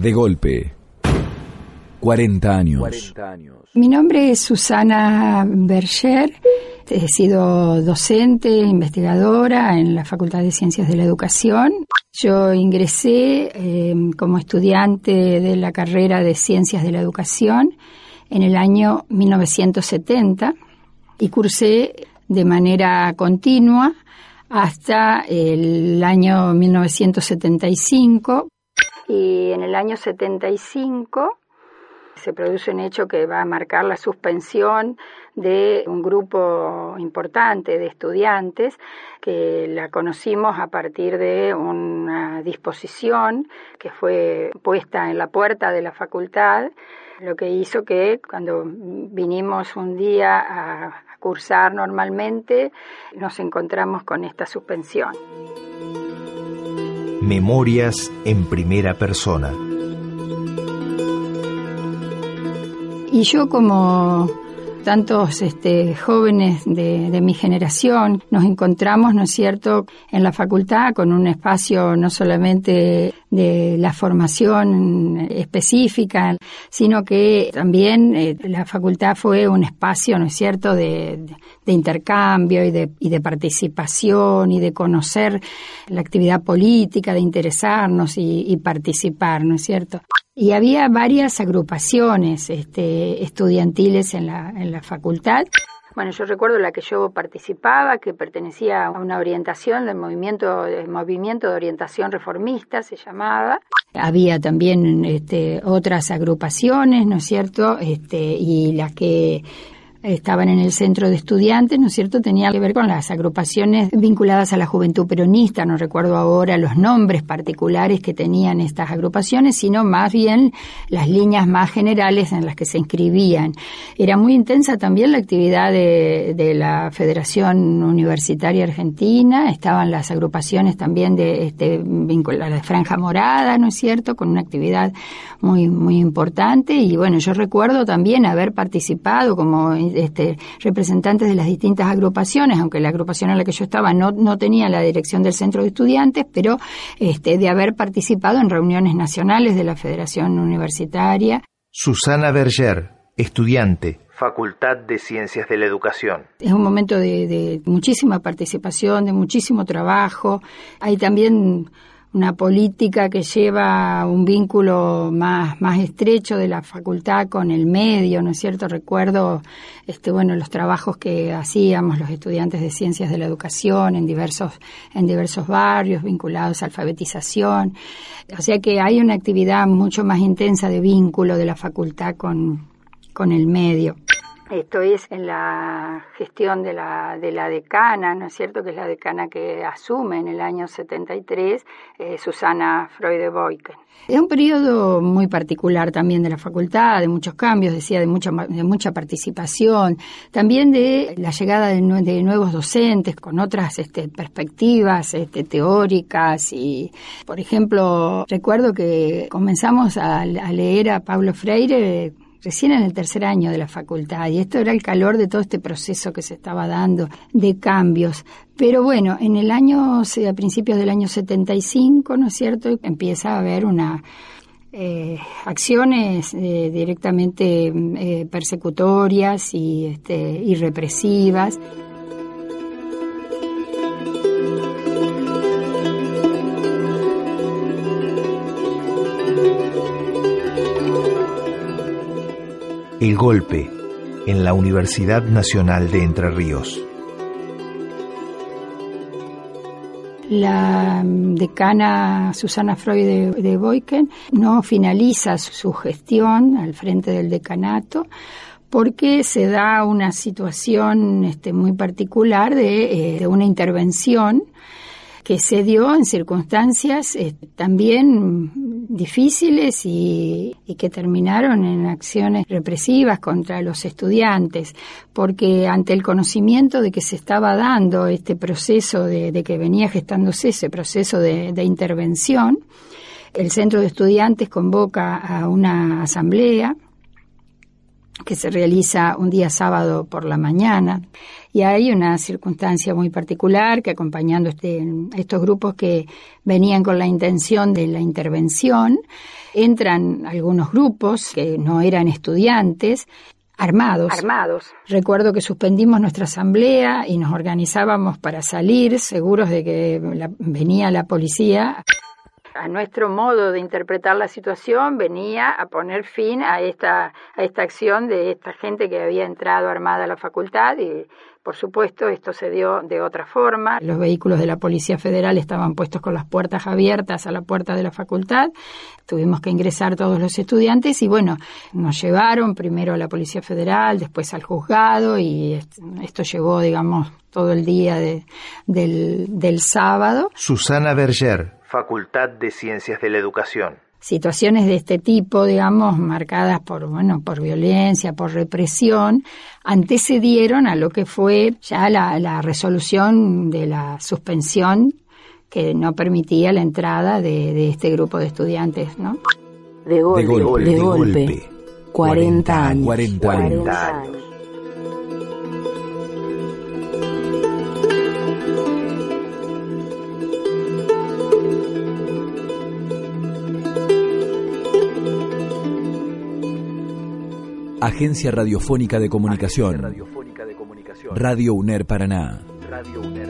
De golpe. 40 años. Mi nombre es Susana Berger. He sido docente, investigadora en la Facultad de Ciencias de la Educación. Yo ingresé eh, como estudiante de la carrera de Ciencias de la Educación en el año 1970 y cursé de manera continua hasta el año 1975 y en el año 75 se produce un hecho que va a marcar la suspensión de un grupo importante de estudiantes que la conocimos a partir de una disposición que fue puesta en la puerta de la facultad, lo que hizo que cuando vinimos un día a cursar normalmente nos encontramos con esta suspensión. Memorias en primera persona. Y yo como tantos este, jóvenes de, mi generación nos encontramos, ¿no es cierto?, en la facultad con un espacio no solamente de la formación específica, sino que también eh, la facultad fue un espacio, ¿no es cierto?, de, intercambio y de, y de participación y de conocer la actividad política, de interesarnos y, y participar, ¿no es cierto? Y había varias agrupaciones este, estudiantiles en la, en la facultad. Bueno, yo recuerdo la que yo participaba, que pertenecía a una orientación del movimiento, del movimiento de orientación reformista, se llamaba. Había también este, otras agrupaciones, ¿no es cierto? Este, y las que estaban en el centro de estudiantes, ¿no es cierto?, tenía que ver con las agrupaciones vinculadas a la juventud peronista, no recuerdo ahora los nombres particulares que tenían estas agrupaciones, sino más bien las líneas más generales en las que se inscribían. Era muy intensa también la actividad de, la Federación Universitaria Argentina, estaban las agrupaciones también de este, vinculadas a la Franja Morada, ¿no es cierto?, con una actividad muy, muy importante y bueno, yo recuerdo también haber participado como este, representantes de las distintas agrupaciones, aunque la agrupación en la que yo estaba no, no tenía la dirección del centro de estudiantes, pero este, de haber participado en reuniones nacionales de la Federación Universitaria. Susana Berger, estudiante, Facultad de Ciencias de la Educación. Es un momento de, de muchísima participación, de muchísimo trabajo. Hay también una política que lleva un vínculo más, más estrecho de la facultad con el medio, ¿no es cierto? Recuerdo, este, bueno, los trabajos que hacíamos los estudiantes de ciencias de la educación en diversos, en diversos barrios vinculados a alfabetización. O sea que hay una actividad mucho más intensa de vínculo de la facultad con, con el medio. Esto es en la gestión de la, de la decana, ¿no es cierto? Que es la decana que asume en el año 73 eh, Susana Freude-Boyken. Es un periodo muy particular también de la facultad, de muchos cambios, decía, de mucha, de mucha participación, también de la llegada de, nuevos docentes con otras este, perspectivas este, teóricas y, por ejemplo, recuerdo que comenzamos a, a leer a Pablo Freire recién en el tercer año de la facultad y esto era el calor de todo este proceso que se estaba dando de cambios. Pero bueno, en el año, a principios del año 75, ¿no es cierto?, empieza a haber una eh, acciones eh, directamente eh, persecutorias y, este, y represivas. El golpe en la Universidad Nacional de Entre Ríos. La decana Susana Freud de, Boyken no finaliza su gestión al frente del decanato porque se da una situación este, muy particular de, eh, de una intervención que se dio en circunstancias eh, también difíciles y, que terminaron en acciones represivas contra los estudiantes, porque ante el conocimiento de que se estaba dando este proceso de, que venía gestándose ese proceso de, de intervención, el centro de estudiantes convoca a una asamblea que se realiza un día sábado por la mañana Y hay una circunstancia muy particular que acompañando este, estos grupos que venían con la intención de la intervención, entran algunos grupos que no eran estudiantes armados. Armados. Recuerdo que suspendimos nuestra asamblea y nos organizábamos para salir, seguros de que venía la policía. A nuestro modo de interpretar la situación venía a poner fin a esta, a esta acción de esta gente que había entrado armada a la facultad y por supuesto, esto se dio de otra forma. Los vehículos de la Policía Federal estaban puestos con las puertas abiertas a la puerta de la facultad. Tuvimos que ingresar todos los estudiantes y bueno, nos llevaron primero a la Policía Federal, después al juzgado y esto llevó, digamos, todo el día del, del sábado. Susana Berger, Facultad de Ciencias de la Educación situaciones de este tipo, digamos, marcadas por, bueno, por violencia, por represión, antecedieron a lo que fue ya la, resolución de la suspensión que no permitía la entrada de, este grupo de estudiantes, ¿no? De golpe, de golpe, 40, años. 40 años. Agencia Radiofónica de Comunicación. Radio UNER Paraná. Radio UNER